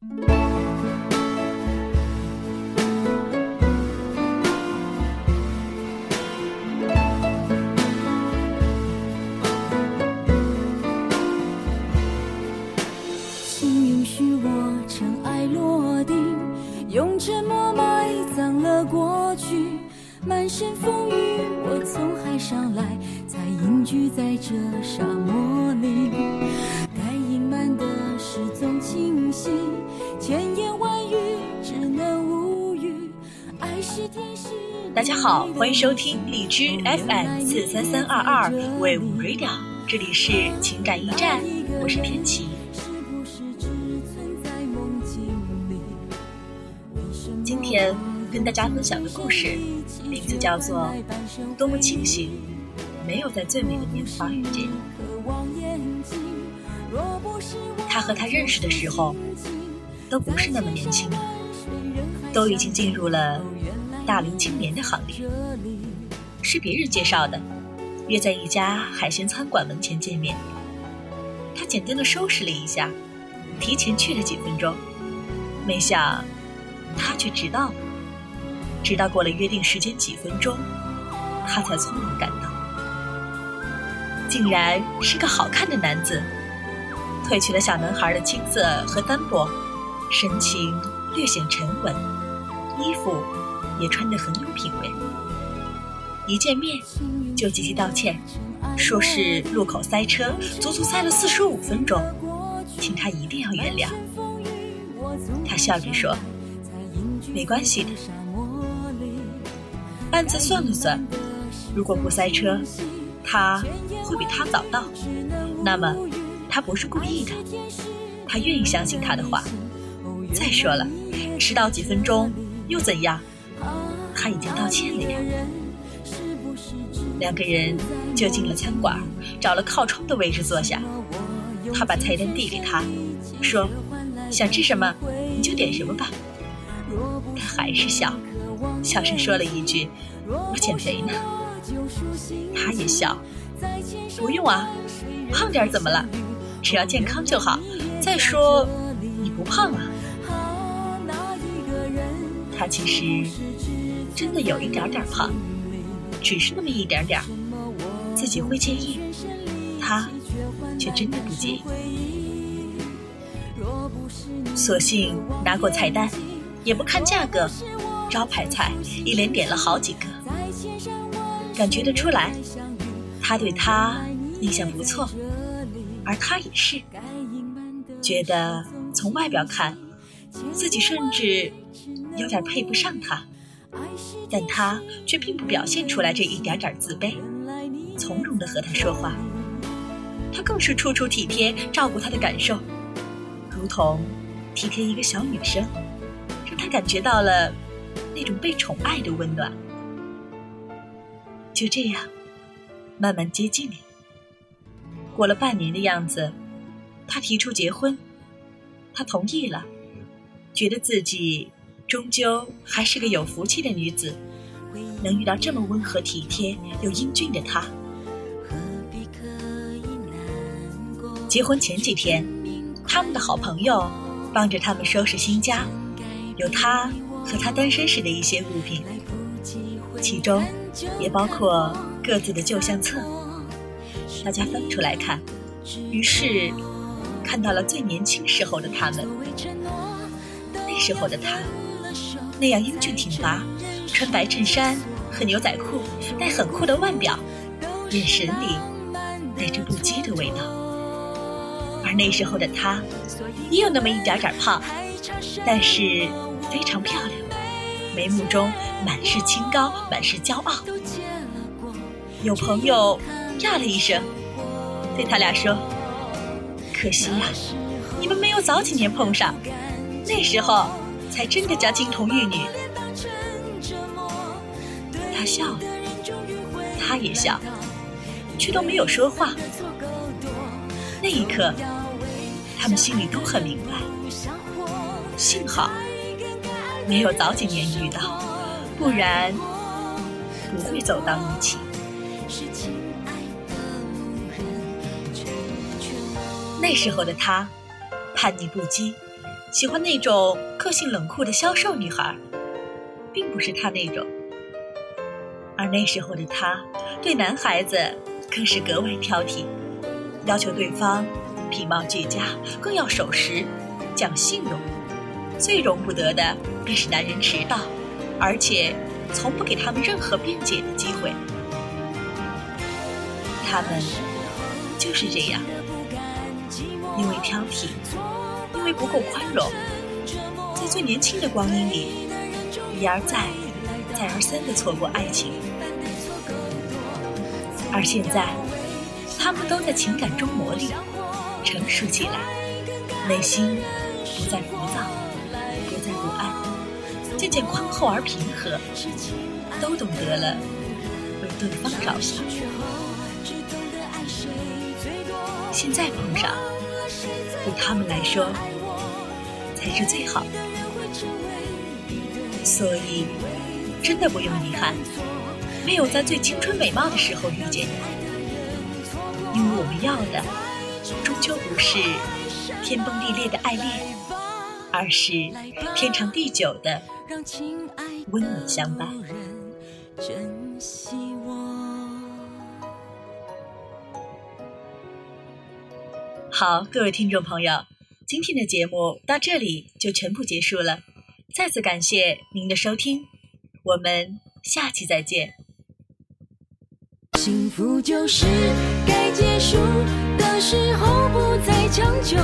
请允许我尘埃落定，用沉默埋葬了过去。满身风雨，我从海上来，才隐居在这沙漠里。大家好，欢迎收听荔枝 FM 四三三二二 Wave Radio，这里是情感驿站，我是天琪。今天跟大家分享的故事名字叫做《多么庆幸没有在最美的年华遇见你》。他和他认识的时候都不是那么年轻了，都已经进入了大龄青年的行列。是别人介绍的，约在一家海鲜餐馆门前见面。他简单的收拾了一下，提前去了几分钟，没想他却迟到了。直到过了约定时间几分钟，他才匆忙赶到。竟然是个好看的男子，褪去了小男孩的青涩和单薄，神情略显沉稳，衣服也穿得很有品味。一见面就积极道歉，说是路口塞车，足足塞了四十五分钟，请他一定要原谅。他笑着说：“没关系的。”暗自算了算，如果不塞车，他会比他早到。那么，他不是故意的。他愿意相信他的话。再说了，迟到几分钟又怎样？他已经道歉了呀。两个人就进了餐馆，找了靠窗的位置坐下。他把菜单递给他，说：“想吃什么你就点什么吧。”他还是笑。小声说了一句：“我减肥呢。”他也笑：“不用啊，胖点怎么了？只要健康就好。再说，你不胖啊。”他其实真的有一点点胖，只是那么一点点，自己会介意，他却真的不介意。索性拿过菜单，也不看价格。招牌菜一连点了好几个，感觉得出来，他对他印象不错，而他也是，觉得从外表看，自己甚至有点配不上他，但他却并不表现出来这一点点自卑，从容的和他说话，他更是处处体贴照顾他的感受，如同体贴一个小女生，让他感觉到了。那种被宠爱的温暖，就这样慢慢接近了。过了半年的样子，他提出结婚，他同意了，觉得自己终究还是个有福气的女子，能遇到这么温和体贴又英俊的他。结婚前几天，他们的好朋友帮着他们收拾新家，有他。和他单身时的一些物品，其中也包括各自的旧相册。大家翻出来看，于是看到了最年轻时候的他们。那时候的他，那样英俊挺拔，穿白衬衫和牛仔裤，戴很酷的腕表，眼神里带着不羁的味道。而那时候的他，也有那么一点点胖，但是。非常漂亮，眉目中满是清高，满是骄傲。有朋友呀了一声，对他俩说：“可惜呀，你们没有早几年碰上，那时候才真的叫金童玉女。”他笑了，他也笑，却都没有说话。那一刻，他们心里都很明白，幸好。没有早几年遇到，不然不会走到一起。那时候的他，叛逆不羁，喜欢那种个性冷酷的消瘦女孩，并不是他那种。而那时候的他，对男孩子更是格外挑剔，要求对方品貌俱佳，更要守时、讲信用。最容不得的便是男人迟到，而且从不给他们任何辩解的机会。他们就是这样，因为挑剔，为不够宽容，在最年轻的光阴里，一而再、再而三的错过爱情。而现在，他们都在情感中磨砺、成熟起来，内心不再浮躁。不安，渐渐宽厚而平和，都懂得了为对方着想。现在碰上，对他们来说才是最好的。所以，真的不用遗憾，没有在最青春美貌的时候遇见你，因为我们要的，终究不是天崩地裂的爱恋。而是天长地久的温暖相伴。好，各位听众朋友，今天的节目到这里就全部结束了。再次感谢您的收听我们下期再见。幸福就是该结束的时候不再强求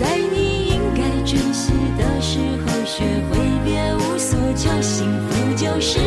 在你应该珍惜的时候学会别无所求。幸福就是